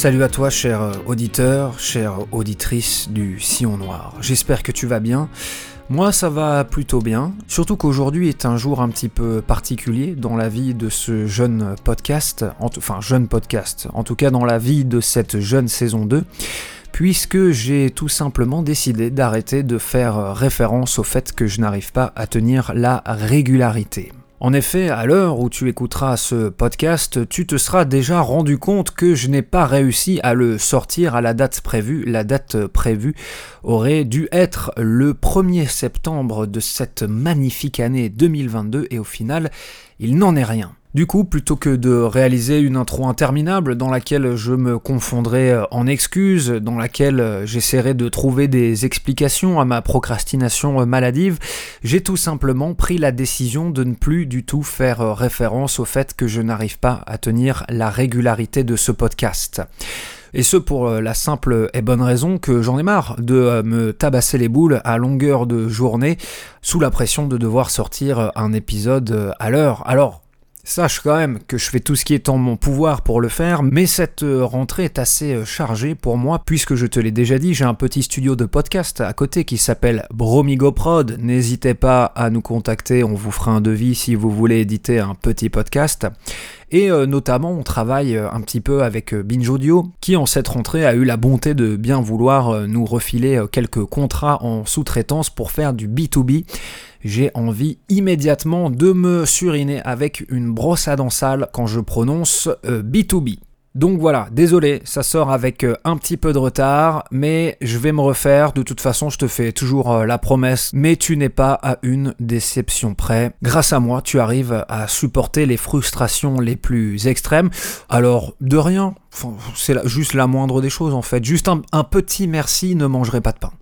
Salut à toi, cher auditeur, chère auditrice du Sillon Noir. J'espère que tu vas bien. Moi, ça va plutôt bien. Surtout qu'aujourd'hui est un jour un petit peu particulier dans la vie de ce jeune podcast, enfin jeune podcast, en tout cas dans la vie de cette jeune saison 2 puisque j'ai tout simplement décidé d'arrêter de faire référence au fait que je n'arrive pas à tenir la régularité. En effet, à l'heure où tu écouteras ce podcast, tu te seras déjà rendu compte que je n'ai pas réussi à le sortir à la date prévue. La date prévue aurait dû être le 1er septembre de cette magnifique année 2022 et au final, il n'en est rien. Du coup, plutôt que de réaliser une intro interminable dans laquelle je me confondrai euh, en excuses, dans laquelle euh, j'essaierai de trouver des explications à ma procrastination euh, maladive, j'ai tout simplement pris la décision de ne plus du tout faire référence au fait que je n'arrive pas à tenir la régularité de ce podcast. Et ce pour la simple et bonne raison que j'en ai marre de me tabasser les boules à longueur de journée sous la pression de devoir sortir un épisode à l'heure. Alors, Sache quand même que je fais tout ce qui est en mon pouvoir pour le faire, mais cette euh, rentrée est assez euh, chargée pour moi, puisque je te l'ai déjà dit, j'ai un petit studio de podcast à côté qui s'appelle Bromigoprod. N'hésitez pas à nous contacter, on vous fera un devis si vous voulez éditer un petit podcast. Et euh, notamment, on travaille un petit peu avec Binge Audio, qui en cette rentrée a eu la bonté de bien vouloir nous refiler quelques contrats en sous-traitance pour faire du B2B j'ai envie immédiatement de me suriner avec une brosse à dents sale quand je prononce B2B. Donc voilà, désolé, ça sort avec euh, un petit peu de retard, mais je vais me refaire. De toute façon, je te fais toujours euh, la promesse, mais tu n'es pas à une déception près. Grâce à moi, tu arrives à supporter les frustrations les plus extrêmes. Alors, de rien, c'est juste la moindre des choses en fait. Juste un, petit merci, ne mangerai pas de pain.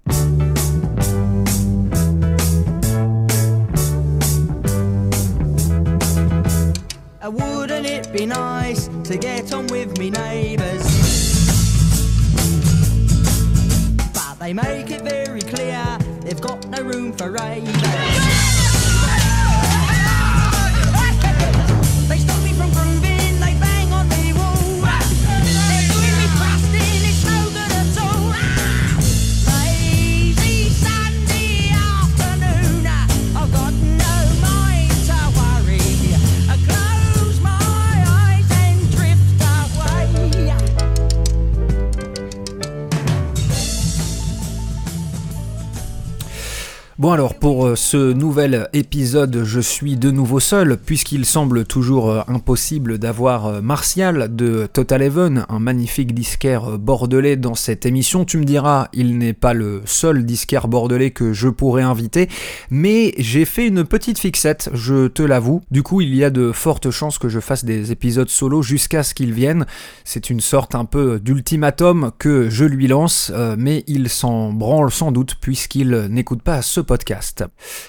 For ravers. Bon alors pour euh, ce nouvel épisode je suis de nouveau seul puisqu'il semble toujours euh, impossible d'avoir euh, Martial de Total Even, un magnifique disquaire bordelais dans cette émission. Tu me diras il n'est pas le seul disquaire bordelais que je pourrais inviter mais j'ai fait une petite fixette je te l'avoue. Du coup il y a de fortes chances que je fasse des épisodes solo jusqu'à ce qu'il vienne. C'est une sorte un peu d'ultimatum que je lui lance mais il s'en branle sans doute puisqu'il n'écoute pas ce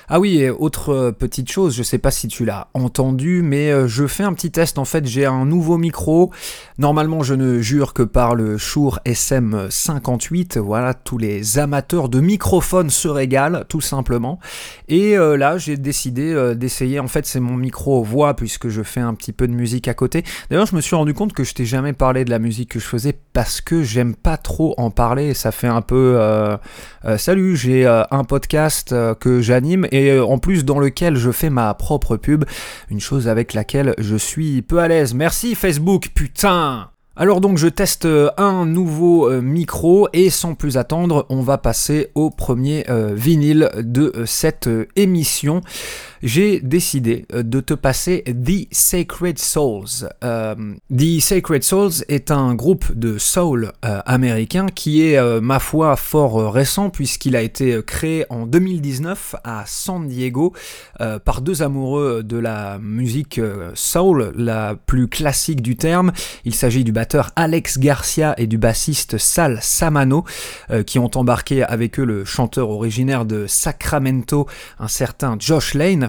Ah oui, et autre euh, petite chose, je sais pas si tu l'as entendu, mais euh, je fais un petit test. En fait, j'ai un nouveau micro. Normalement, je ne jure que par le Shure SM58. Voilà, tous les amateurs de microphones se régalent, tout simplement. Et euh, là, j'ai décidé d'essayer. En fait, c'est mon micro voix puisque je fais un petit peu de musique à côté. D'ailleurs, je me suis rendu compte que je t'ai jamais parlé de la musique que je faisais parce que j'aime pas trop en parler. Ça fait un peu. salut, j'ai un podcast euh, que j'anime et euh, en plus dans lequel je fais ma propre pub, une chose avec laquelle je suis peu à l'aise. Merci Facebook, putain alors donc je teste euh, un nouveau micro et sans plus attendre on va passer au premier vinyle de cette émission. J'ai décidé euh, de te passer The Sacred Souls. Euh, The Sacred Souls est un groupe de soul euh, américain qui est, ma foi, fort récent puisqu'il a été créé en 2019 à San Diego par deux amoureux de la musique soul, la plus classique du terme. Il s'agit du batteur Alex Garcia et du bassiste Sal Samano qui ont embarqué avec eux le chanteur originaire de Sacramento, un certain Josh Lane.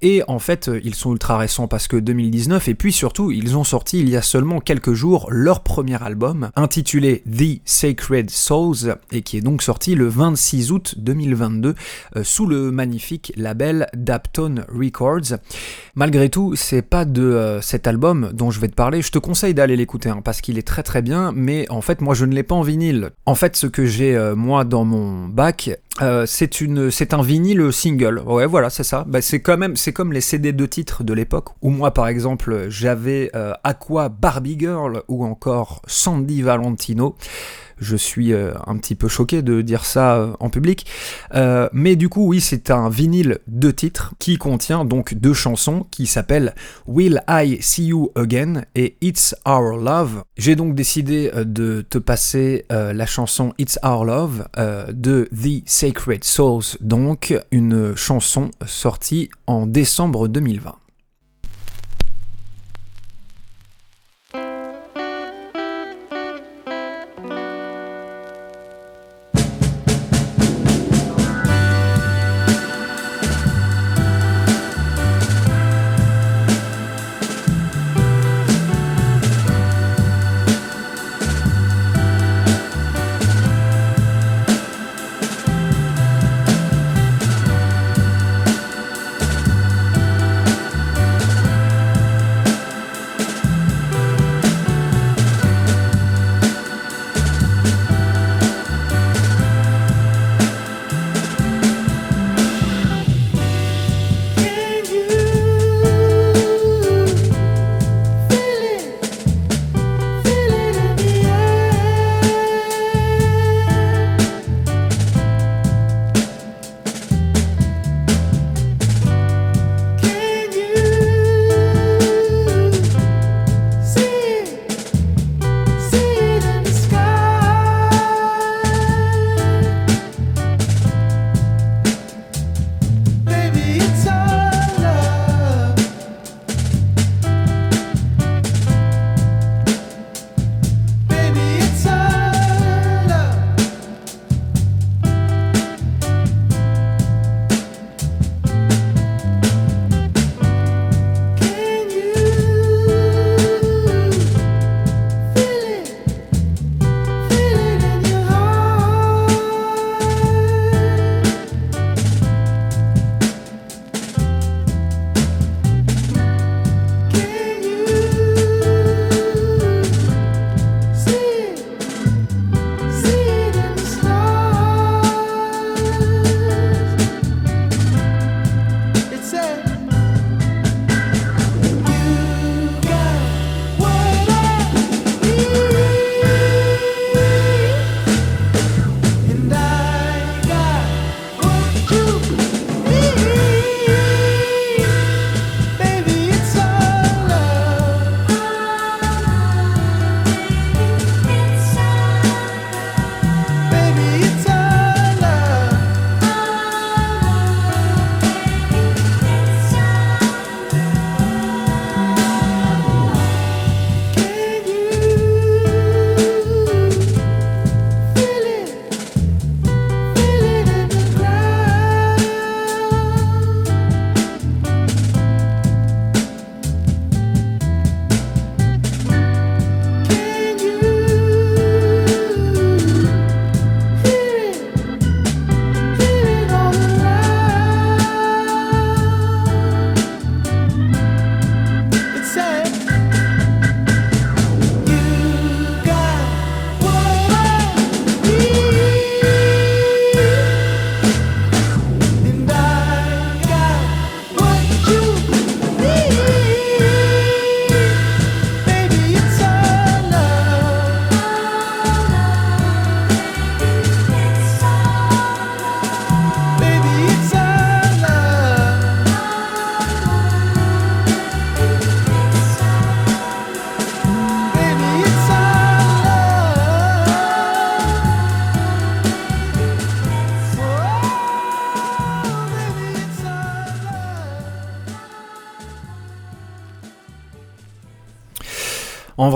Et en fait, ils sont ultra récents parce que 2019, et puis surtout, ils ont sorti il y a seulement quelques jours leur premier album, intitulé The Sacred Souls, et qui est donc sorti le 26 août 2022 euh, sous le magnifique label Dapton Records. Malgré tout, c'est pas de euh, cet album dont je vais te parler, je te conseille d'aller l'écouter hein, parce qu'il est très très bien, mais en fait, moi je ne l'ai pas en vinyle. En fait, ce que j'ai euh, moi dans mon bac, c'est c'est un vinyle single. Ouais, voilà, c'est ça. Bah, c'est quand même, c'est comme les CD de titres de l'époque, où moi par exemple j'avais euh, Aqua Barbie Girl ou encore Sandy Valentino. Je suis euh, un petit peu choqué de dire ça euh, en public. mais du coup, oui, c'est un vinyle de titres qui contient donc deux chansons qui s'appellent Will I See You Again et It's Our Love. J'ai donc décidé de te passer la chanson It's Our Love de The Sacred Souls, donc une chanson sortie en décembre 2020.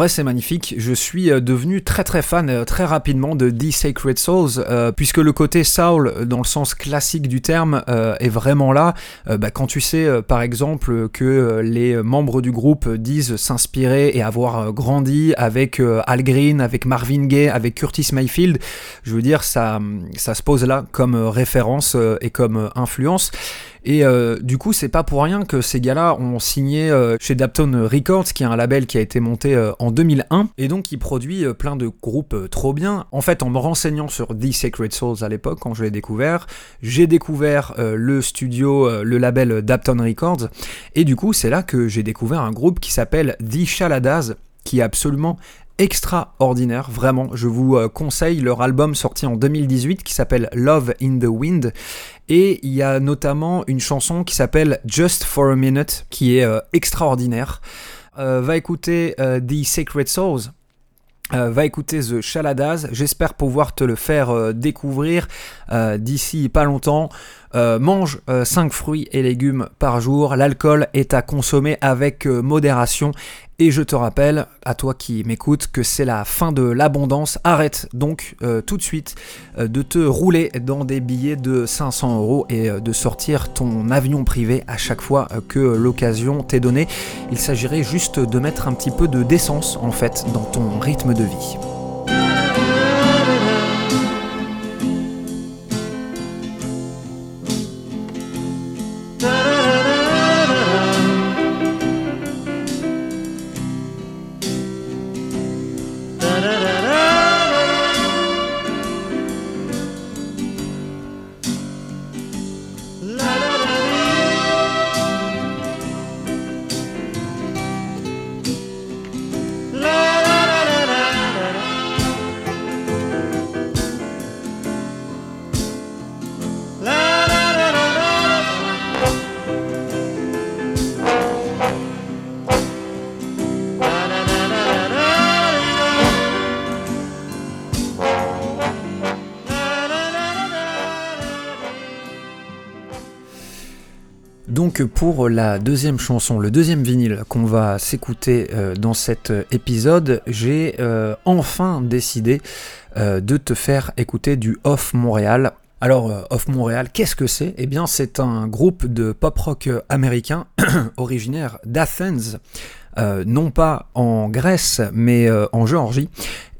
Vrai, c'est magnifique. Je suis euh, devenu très très fan euh, très rapidement de The Sacred Souls, euh, puisque le côté soul, dans le sens classique du terme, est vraiment là. Bah, quand tu sais, par exemple, que les membres du groupe disent s'inspirer et avoir grandi avec Al Green, avec Marvin Gaye, avec Curtis Mayfield, je veux dire, ça, ça se pose là comme référence et comme influence. Et euh, du coup, c'est pas pour rien que ces gars-là ont signé euh, chez Dapton Records, qui est un label qui a été monté euh, en 2001, et donc qui produit plein de groupes trop bien. En fait, en me renseignant sur The Sacred Souls à l'époque, quand je l'ai découvert, j'ai découvert le studio, le label Dapton Records, et du coup, c'est là que j'ai découvert un groupe qui s'appelle The Shaladas, qui est absolument extraordinaire, vraiment. Je vous conseille leur album sorti en 2018 qui s'appelle Love in the Wind et il y a notamment une chanson qui s'appelle Just for a Minute, qui est euh, extraordinaire. Euh, va écouter euh, The Sacred Souls. va écouter The Chaladas, j'espère pouvoir te le faire découvrir d'ici pas longtemps. mange 5 fruits et légumes par jour, l'alcool est à consommer avec modération et je te rappelle, à toi qui m'écoutes, que c'est la fin de l'abondance. Arrête donc euh, tout de suite euh, de te rouler dans des billets de 500 euros et euh, de sortir ton avion privé à chaque fois que l'occasion t'est donnée. Il s'agirait juste de mettre un petit peu de décence en fait dans ton rythme de vie. Pour la deuxième chanson, le deuxième vinyle qu'on va s'écouter euh, dans cet épisode, j'ai euh, enfin décidé euh, de te faire écouter du Off Montréal. Alors, Off Montréal, qu'est-ce que c'est? Eh bien, c'est un groupe de pop-rock américain originaire d'Athens, non pas en Grèce, mais en Géorgie.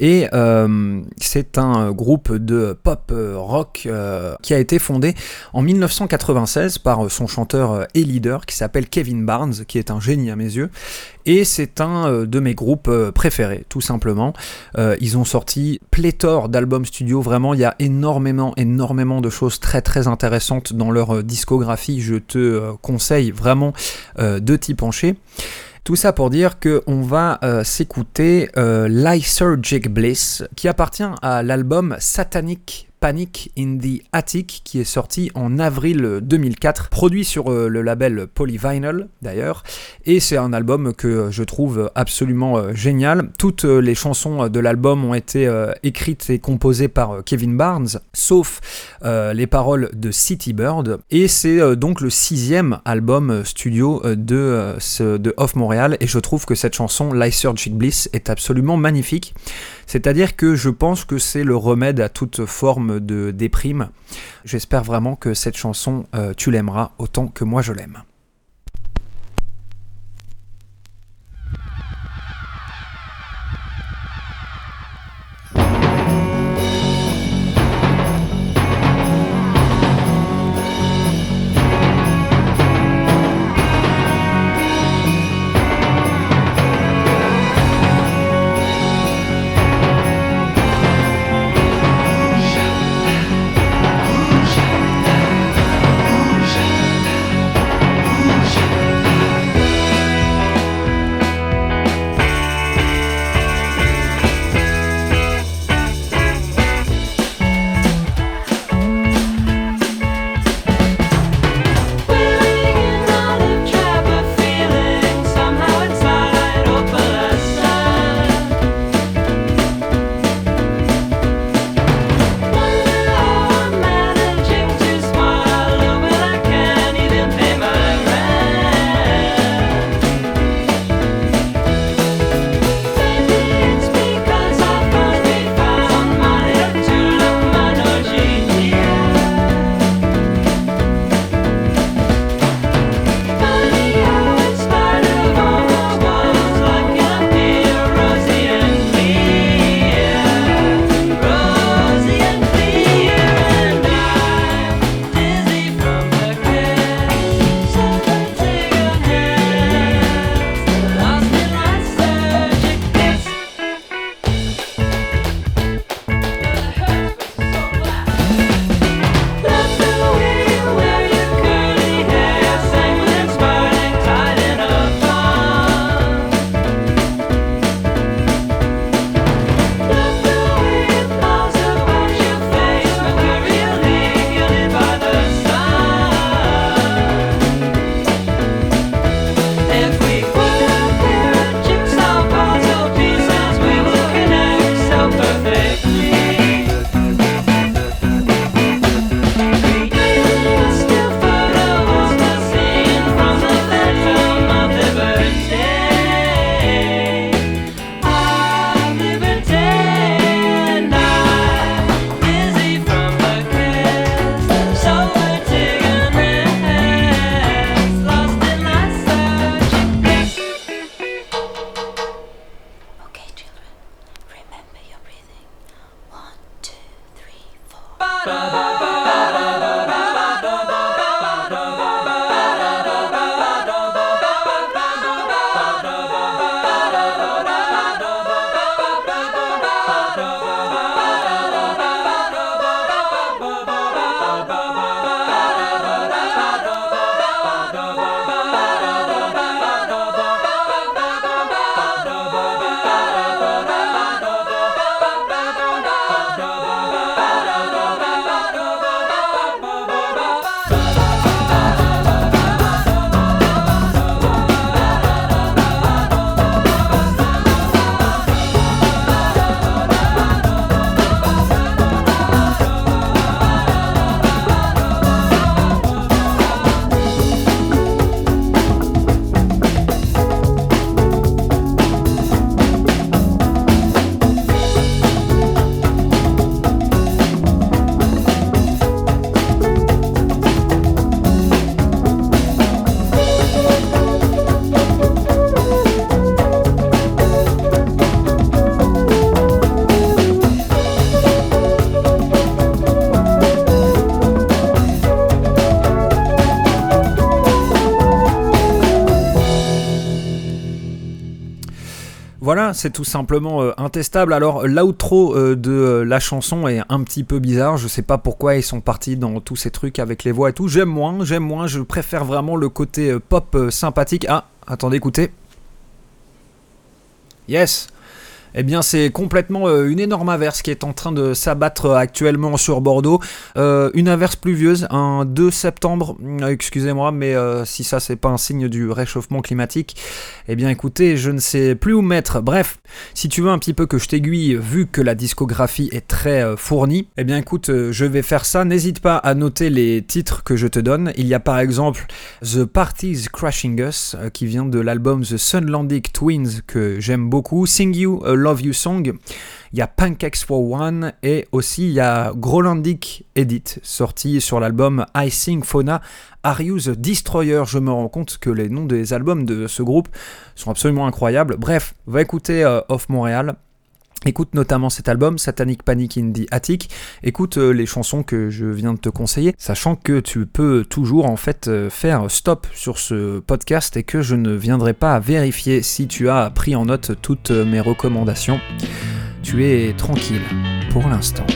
Et euh, c'est un groupe de pop rock euh, qui a été fondé en 1996 par son chanteur et leader qui s'appelle Kevin Barnes, qui est un génie à mes yeux. Et c'est un euh, de mes groupes préférés, tout simplement. ils ont sorti pléthore d'albums studio, vraiment, il y a énormément, énormément de choses très, très intéressantes dans leur discographie. Je te conseille vraiment de t'y pencher. Tout ça pour dire qu'on va euh, s'écouter euh, Lysergic Bliss, qui appartient à l'album Satanic Panic in the Attic qui est sorti en avril 2004, produit sur euh, le label Polyvinyl d'ailleurs, et c'est un album que je trouve absolument euh, génial. Toutes euh, les chansons de l'album ont été écrites et composées par Kevin Barnes, sauf les paroles de City Bird, et c'est donc le sixième album studio de, de Off Montréal, et je trouve que cette chanson, Lysergic Bliss, est absolument magnifique. C'est-à-dire que je pense que c'est le remède à toute forme de déprime. J'espère vraiment que cette chanson, euh, tu l'aimeras autant que moi je l'aime. C'est tout simplement euh, intestable. Alors l'outro euh, de euh, la chanson est un petit peu bizarre. Je sais pas pourquoi ils sont partis dans tous ces trucs avec les voix et tout. J'aime moins, j'aime moins. Je préfère vraiment le côté pop sympathique. Ah, attendez, écoutez. Yes. Eh bien, c'est complètement euh, une énorme averse qui est en train de s'abattre euh, actuellement sur Bordeaux. Euh, une averse pluvieuse, un 2 septembre, excusez-moi, mais si ça c'est pas un signe du réchauffement climatique, eh bien écoutez, je ne sais plus où mettre. Bref, si tu veux un petit peu que je t'aiguille, vu que la discographie est très fournie, eh bien écoute, je vais faire ça. N'hésite pas à noter les titres que je te donne. Il y a par exemple The Party's Crashing Us, qui vient de l'album The Sunlandic Twins, que j'aime beaucoup. Sing You, Love You Song. Il y a Pancakes for One et aussi il y a Grolandic Edit sorti sur l'album I Sing Fauna the Destroyer. Je me rends compte que les noms des albums de ce groupe sont absolument incroyables. Bref, va écouter euh, Off Montréal. Écoute notamment cet album, Satanic Panic in the Attic. Écoute euh, les chansons que je viens de te conseiller, sachant que tu peux toujours en fait euh, faire stop sur ce podcast et que je ne viendrai pas vérifier si tu as pris en note toutes mes recommandations. Tu es tranquille pour l'instant.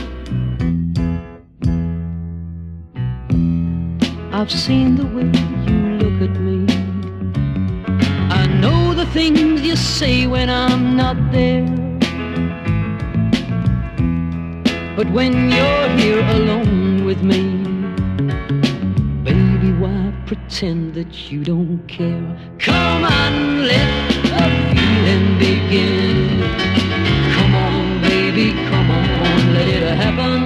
But when you're here alone with me, baby, why pretend that you don't care? Come on, let the feeling begin. Come on, baby, come on, let it happen.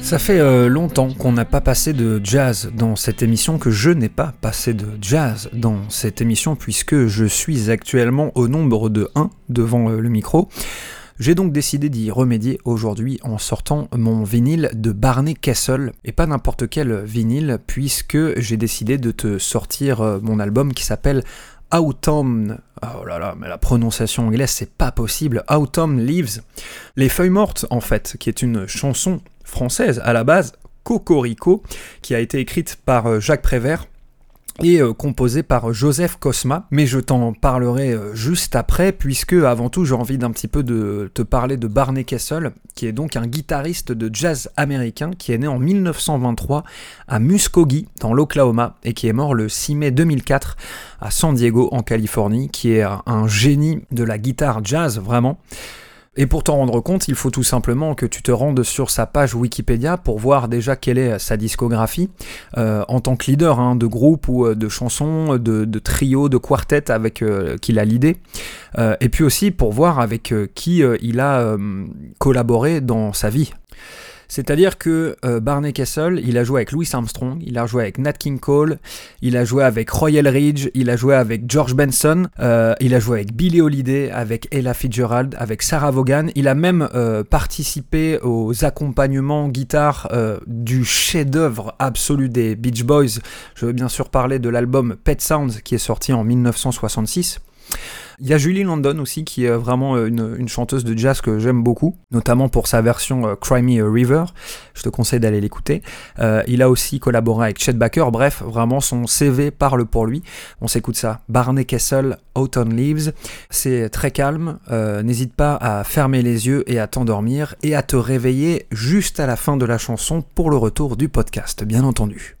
Ça fait euh, longtemps qu'on n'a pas passé de jazz dans cette émission, que je n'ai pas passé de jazz dans cette émission, puisque je suis actuellement au nombre de 1 devant euh, le micro. J'ai donc décidé d'y remédier aujourd'hui en sortant mon vinyle de Barney Kessel, et pas n'importe quel vinyle, puisque j'ai décidé de te sortir euh, mon album qui s'appelle Autumn. Oh là là, mais la prononciation anglaise, c'est pas possible. Autumn Leaves. Les feuilles mortes, en fait, qui est une chanson française à la base, Cocorico, qui a été écrite par euh, Jacques Prévert et euh, composé par Joseph Cosma, mais je t'en parlerai euh, juste après, puisque avant tout j'ai envie d'un petit peu de te parler de Barney Kessel, qui est donc un guitariste de jazz américain qui est né en 1923 à Muskogee, dans l'Oklahoma, et qui est mort le 6 mai 2004 à San Diego, en Californie, qui est un génie de la guitare jazz, vraiment. Et pour t'en rendre compte, il faut tout simplement que tu te rendes sur sa page Wikipédia pour voir déjà quelle est sa discographie euh, en tant que leader hein, de groupe ou euh, de chansons, de, de trio, de quartet avec euh, qu'il a l'idée. et puis aussi pour voir avec qui il a collaboré dans sa vie. C'est-à-dire que euh, Barney Kessel, il a joué avec Louis Armstrong, il a joué avec Nat King Cole, il a joué avec Royal Ridge, il a joué avec George Benson, euh, il a joué avec Billy Holiday, avec Ella Fitzgerald, avec Sarah Vaughan. Il a même euh, participé aux accompagnements guitare du chef-d'œuvre absolu des Beach Boys. Je veux bien sûr parler de l'album Pet Sounds qui est sorti en 1966. Il y a Julie London aussi, qui est vraiment euh, une, chanteuse de jazz que j'aime beaucoup, notamment pour sa version euh, Cry Me a River. Je te conseille d'aller l'écouter. Euh, il a aussi collaboré avec Chet Baker. Bref, vraiment, son CV parle pour lui. On s'écoute ça. Barney Kessel, Autumn Leaves. C'est très calme. N'hésite pas à fermer les yeux et à t'endormir et à te réveiller juste à la fin de la chanson pour le retour du podcast, bien entendu.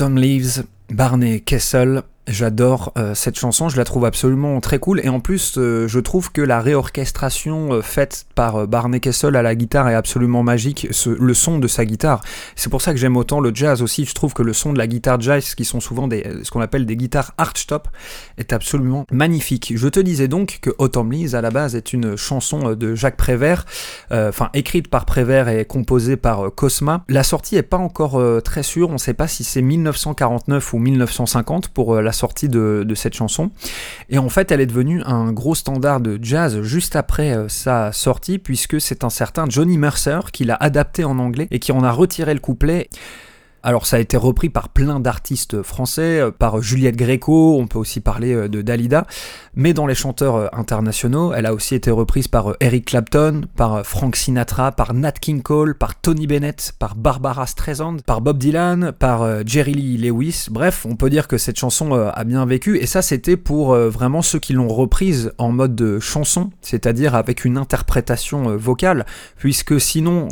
Autumn Leaves, Barney Kessel, J'adore euh, cette chanson, je la trouve absolument très cool et en plus euh, je trouve que la réorchestration euh, faite par Barney Kessel à la guitare est absolument magique, le son de sa guitare. C'est pour ça que j'aime autant le jazz aussi, je trouve que le son de la guitare jazz qui sont souvent des, ce qu'on appelle des guitares archtop est absolument magnifique. Je te disais donc que Autumn Leaves à la base est une chanson de Jacques Prévert, enfin écrite par Prévert et composée par Cosma. La sortie est pas encore très sûre, on ne sait pas si c'est 1949 ou 1950 pour la sortie de, cette chanson. Et en fait, elle est devenue un gros standard de jazz juste après euh, sa sortie, puisque c'est un certain Johnny Mercer qui l'a adapté en anglais et qui en a retiré le couplet. Alors ça a été repris par plein d'artistes français, euh, par Juliette Gréco, on peut aussi parler euh, de Dalida, mais dans les chanteurs euh, internationaux, elle a aussi été reprise par Eric Clapton, par Frank Sinatra, par Nat King Cole, par Tony Bennett, par Barbara Streisand, par Bob Dylan, par Jerry Lee Lewis. Bref, on peut dire que cette chanson a bien vécu, et ça c'était pour vraiment ceux qui l'ont reprise en mode de chanson, c'est-à-dire avec une interprétation vocale, puisque sinon,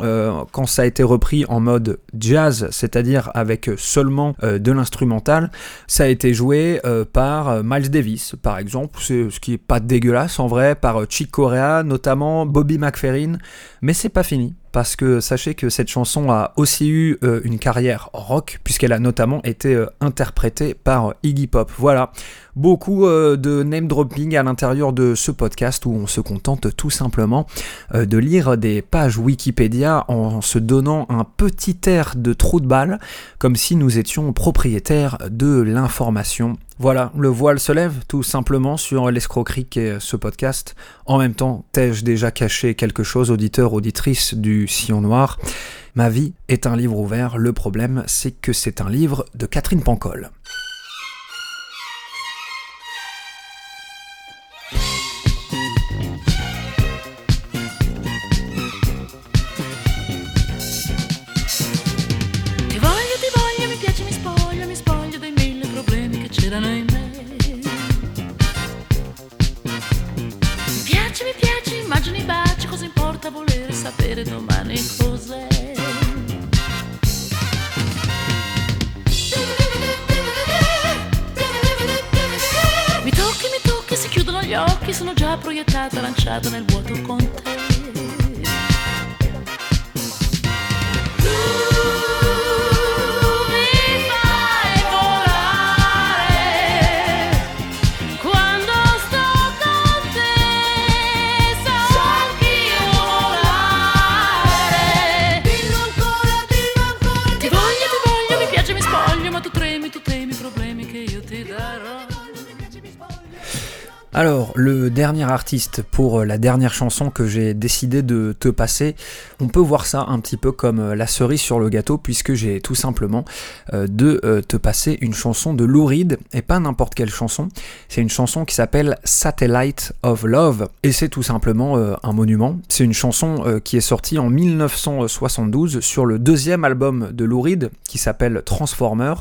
quand ça a été repris en mode jazz, c'est-à-dire avec seulement euh, de l'instrumental, ça a été joué euh, par euh, Miles Davis, par exemple, ce qui est pas dégueulasse en vrai, par Chick Corea, notamment Bobby McFerrin, mais c'est pas fini parce que sachez que cette chanson a aussi eu une carrière rock, puisqu'elle a notamment été interprétée par Iggy Pop. Voilà, beaucoup euh, de name dropping à l'intérieur de ce podcast où on se contente tout simplement euh, de lire des pages Wikipédia en se donnant un petit air de trou de balle, comme si nous étions propriétaires de l'information. Voilà, le voile se lève tout simplement sur l'escroquerie qu'est ce podcast. En même temps, t'ai-je déjà caché quelque chose, auditeur, auditrice du Sillon Noir? Ma vie est un livre ouvert, le problème c'est que c'est un livre de Catherine Pancol. lanciato, lanciato nel vuoto con te. Alors, le dernier artiste pour euh, la dernière chanson que j'ai décidé de te passer, on peut voir ça un petit peu comme euh, la cerise sur le gâteau, puisque j'ai tout simplement euh, de te passer une chanson de Lou Reed, et pas n'importe quelle chanson. C'est une chanson qui s'appelle Satellite of Love, et c'est tout simplement un monument. C'est une chanson qui est sortie en 1972 sur le deuxième album de Lou Reed, qui s'appelle Transformer.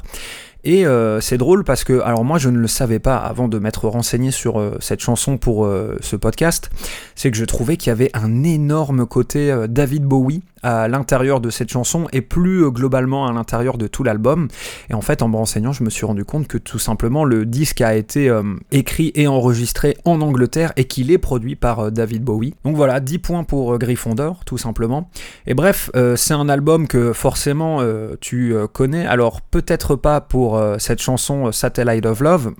Et euh, c'est drôle parce que, alors moi je ne le savais pas avant de m'être renseigné sur euh, cette chanson pour euh, ce podcast, c'est que je trouvais qu'il y avait un énorme côté David Bowie à l'intérieur de cette chanson et plus globalement à l'intérieur de tout l'album. Et en fait, en me renseignant, je me suis rendu compte que tout simplement le disque a été écrit et enregistré en Angleterre et qu'il est produit par David Bowie. Donc voilà, 10 points pour Gryffondor, tout simplement. Et bref, c'est un album que forcément tu connais, alors peut-être pas pour euh, cette chanson euh, Satellite of Love,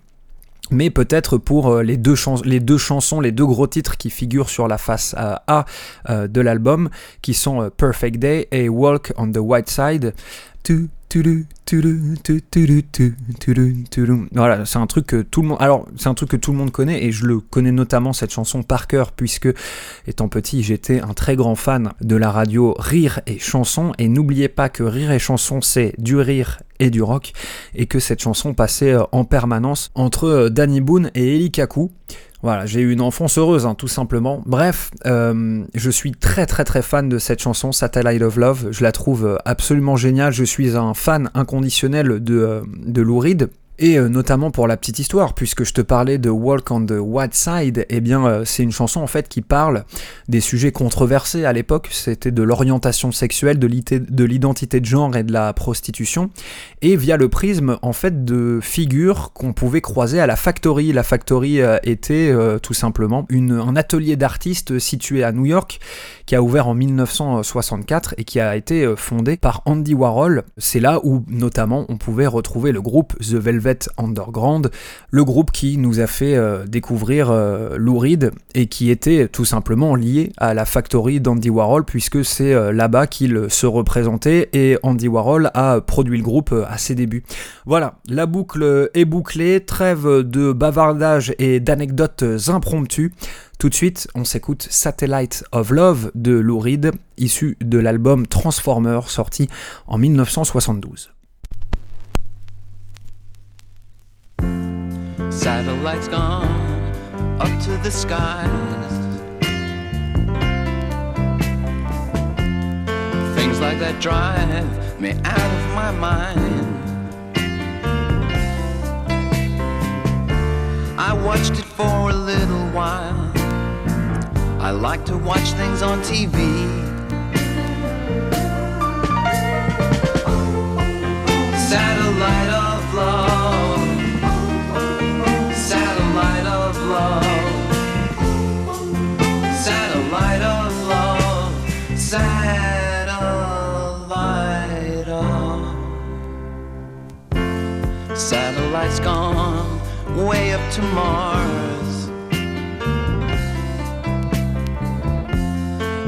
mais peut-être pour euh, les, deux les, deux chansons, les deux gros titres qui figurent sur la face A de l'album, qui sont Perfect Day et Walk on the White Side. Voilà, c'est un truc que tout le monde. Connaît et je le connais notamment cette chanson par cœur puisque, étant petit, j'étais un très grand fan de la radio Rire et Chanson. Et n'oubliez pas que Rire et Chanson, c'est du rire et du rock et que cette chanson passait euh, en permanence entre euh, Danny Boone et Eli Kaku. Voilà, j'ai eu une enfance heureuse, hein, tout simplement. Bref, euh, je suis très très très fan de cette chanson, Satellite of Love. Je la trouve absolument géniale. Je suis un fan inconditionnel de, de Lou Reed. Et euh, notamment pour la petite histoire, puisque je te parlais de Walk on the White Side, eh bien euh, c'est une chanson en fait qui parle des sujets controversés à l'époque, c'était de l'orientation sexuelle, de l'identité de genre et de la prostitution, et via le prisme en fait de figures qu'on pouvait croiser à la Factory. La Factory euh, était tout simplement une, un atelier d'artistes situé à New York qui a ouvert en 1964 et qui a été fondé par Andy Warhol. C'est là où notamment on pouvait retrouver le groupe The Velvet Underground, le groupe qui nous a fait euh, découvrir euh, Lou Reed et qui était tout simplement lié à la factory d'Andy Warhol puisque c'est euh, là-bas qu'il se représentait et Andy Warhol a produit le groupe à ses débuts. Voilà, la boucle est bouclée, trêve de bavardage et d'anecdotes impromptues. Tout de suite, on s'écoute Satellite of Love de Lou Reed, issu de l'album Transformer sorti en 1972. Satellites gone up to the skies. Things like that drive me out of my mind. I like to watch things on TV. Satellite of Low Satellite of Low Satellite of love. Satellite's gone way up to Mars.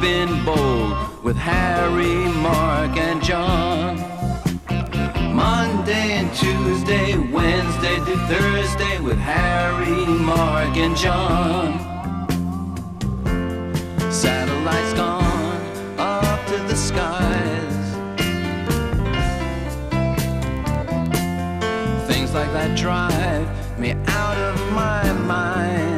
Been bold with Harry, Mark, and John. Monday and Tuesday, Wednesday to Thursday with Harry, Mark, and John. Satellites gone up to the skies. Things like that drive me out of my mind.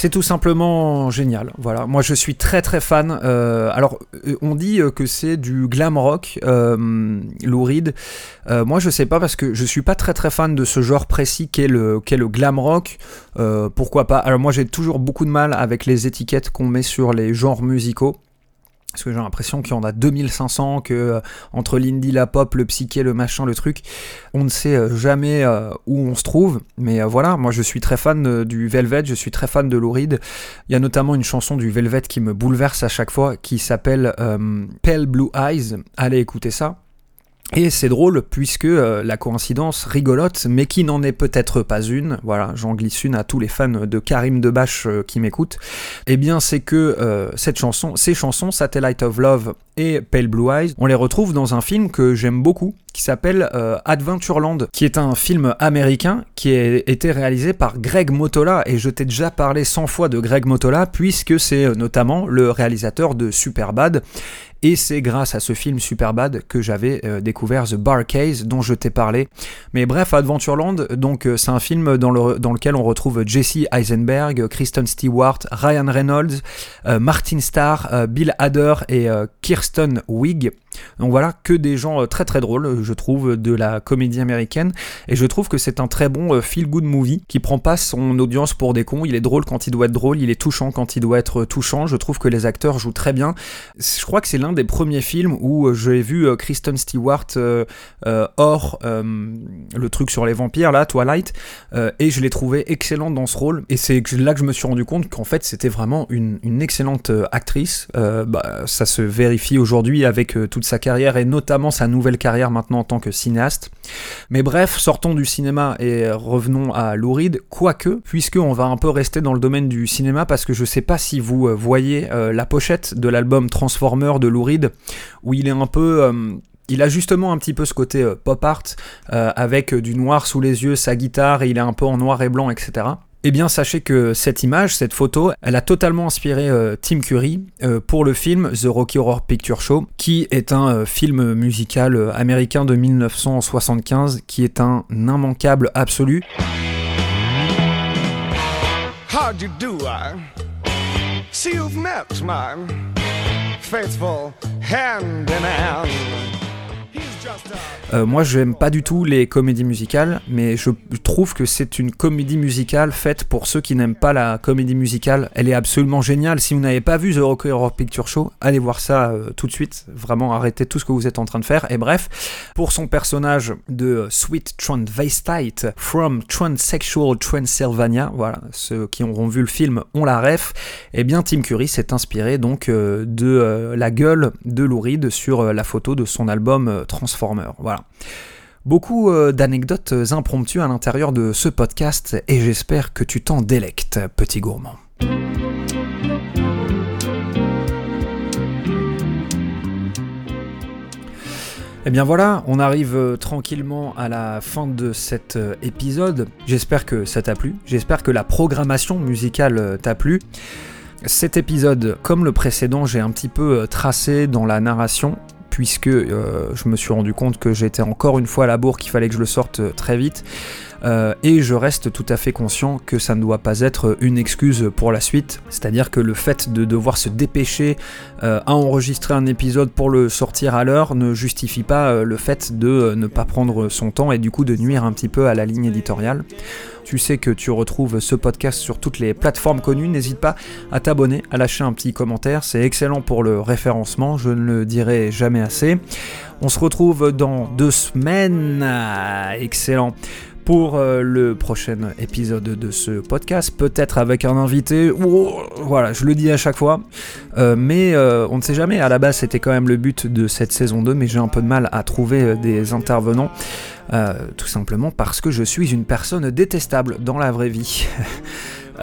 C'est tout simplement génial. Voilà, moi je suis très très fan. Euh, alors, euh, on dit euh, que c'est du glam rock, euh, Lou Reed. Euh, moi je sais pas parce que je suis pas très très fan de ce genre précis qu'est le, le glam rock. Pourquoi pas? Alors moi j'ai toujours beaucoup de mal avec les étiquettes qu'on met sur les genres musicaux. Parce que j'ai l'impression qu'il y en a 2500, que euh, entre l'indie, la pop, le psyché, le machin, le truc, on ne sait euh, jamais euh, où on se trouve. Mais voilà, moi je suis très fan du Velvet, je suis très fan de Lou. Il y a notamment une chanson du Velvet qui me bouleverse à chaque fois, qui s'appelle Pale Blue Eyes. Allez écouter ça. Et c'est drôle puisque euh, la coïncidence rigolote, mais qui n'en est peut-être pas une, voilà, j'en glisse une à tous les fans de Karim Debache euh, qui m'écoutent, eh bien c'est que euh, cette chanson, ces chansons, Satellite of Love et Pale Blue Eyes, on les retrouve dans un film que j'aime beaucoup, qui s'appelle Adventureland, qui est un film américain qui a été réalisé par Greg Motola, et je t'ai déjà parlé 100 fois de Greg Motola, puisque c'est notamment le réalisateur de Superbad, et c'est grâce à ce film Superbad que j'avais euh, The Bar Case dont je t'ai parlé. Mais bref, Adventureland, donc euh, c'est un film dans, le, dans, lequel on retrouve Jesse Eisenberg, Kristen Stewart, Ryan Reynolds, euh, Martin Starr, Bill Hader et Kirsten Wig. Donc voilà, que des gens très très drôles, je trouve, de la comédie américaine. Et je trouve que c'est un très bon feel-good movie qui prend pas son audience pour des cons. Il est drôle quand il doit être drôle, il est touchant quand il doit être touchant. Je trouve que les acteurs jouent très bien. Je crois que c'est l'un des premiers films où euh, j'ai vu euh, Kristen Stewart euh, hors le truc sur les vampires, là, Twilight, et je l'ai trouvé excellente dans ce rôle. Et c'est là que je me suis rendu compte qu'en fait, c'était vraiment une, excellente actrice. Bah, ça se vérifie aujourd'hui avec toute sa carrière et notamment sa nouvelle carrière maintenant en tant que cinéaste. Mais bref, sortons du cinéma et revenons à Louride, quoique, puisqu'on va un peu rester dans le domaine du cinéma parce que je sais pas si vous voyez la pochette de l'album Transformer de Louride où il est un peu... Euh, il a justement un petit peu ce côté euh, pop art, euh, avec du noir sous les yeux, sa guitare, et il est un peu en noir et blanc, etc. Eh bien, sachez que cette image, cette photo, elle a totalement inspiré Tim Curry pour le film The Rocky Horror Picture Show, qui est un film musical américain de 1975, qui est un immanquable absolu. See you've met faithful hand in hand. Euh, moi, je n'aime pas du tout les comédies musicales, mais je trouve que c'est une comédie musicale faite pour ceux qui n'aiment pas la comédie musicale. Elle est absolument géniale. Si vous n'avez pas vu The Rocky Horror Picture Show, allez voir ça euh, tout de suite. Vraiment, arrêtez tout ce que vous êtes en train de faire. Et bref, pour son personnage de Sweet Transvestite from Transsexual Transylvania, voilà, ceux qui auront vu le film ont la ref. Eh bien, Tim Curry s'est inspiré donc euh, de la gueule de Lou Reed sur la photo de son album Voilà. Beaucoup euh, d'anecdotes impromptues à l'intérieur de ce podcast et j'espère que tu t'en délectes, petit gourmand. Eh bien voilà, on arrive euh, tranquillement à la fin de cet euh, épisode. J'espère que ça t'a plu, j'espère que la programmation musicale t'a plu. Cet épisode, comme le précédent, j'ai un petit peu tracé dans la narration puisque euh, je me suis rendu compte que j'étais encore une fois à la bourre, qu'il fallait que je le sorte euh, très vite. Euh, et je reste tout à fait conscient que ça ne doit pas être une excuse pour la suite. C'est-à-dire que le fait de devoir se dépêcher à enregistrer un épisode pour le sortir à l'heure ne justifie pas le fait de ne pas prendre son temps et du coup de nuire un petit peu à la ligne éditoriale. Tu sais que tu retrouves ce podcast sur toutes les plateformes connues. N'hésite pas à t'abonner, à lâcher un petit commentaire. C'est excellent pour le référencement, je ne le dirai jamais assez. On se retrouve dans deux semaines. Ah, excellent pour euh, le prochain épisode de ce podcast, peut-être avec un invité. voilà, je le dis à chaque fois, euh, mais euh, on ne sait jamais. À la base, c'était quand même le but de cette saison 2, mais j'ai un peu de mal à trouver des intervenants. tout simplement parce que je suis une personne détestable dans la vraie vie.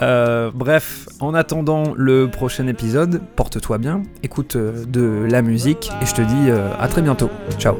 bref, en attendant le prochain épisode, porte-toi bien, écoute de la musique et je te dis à très bientôt. Ciao.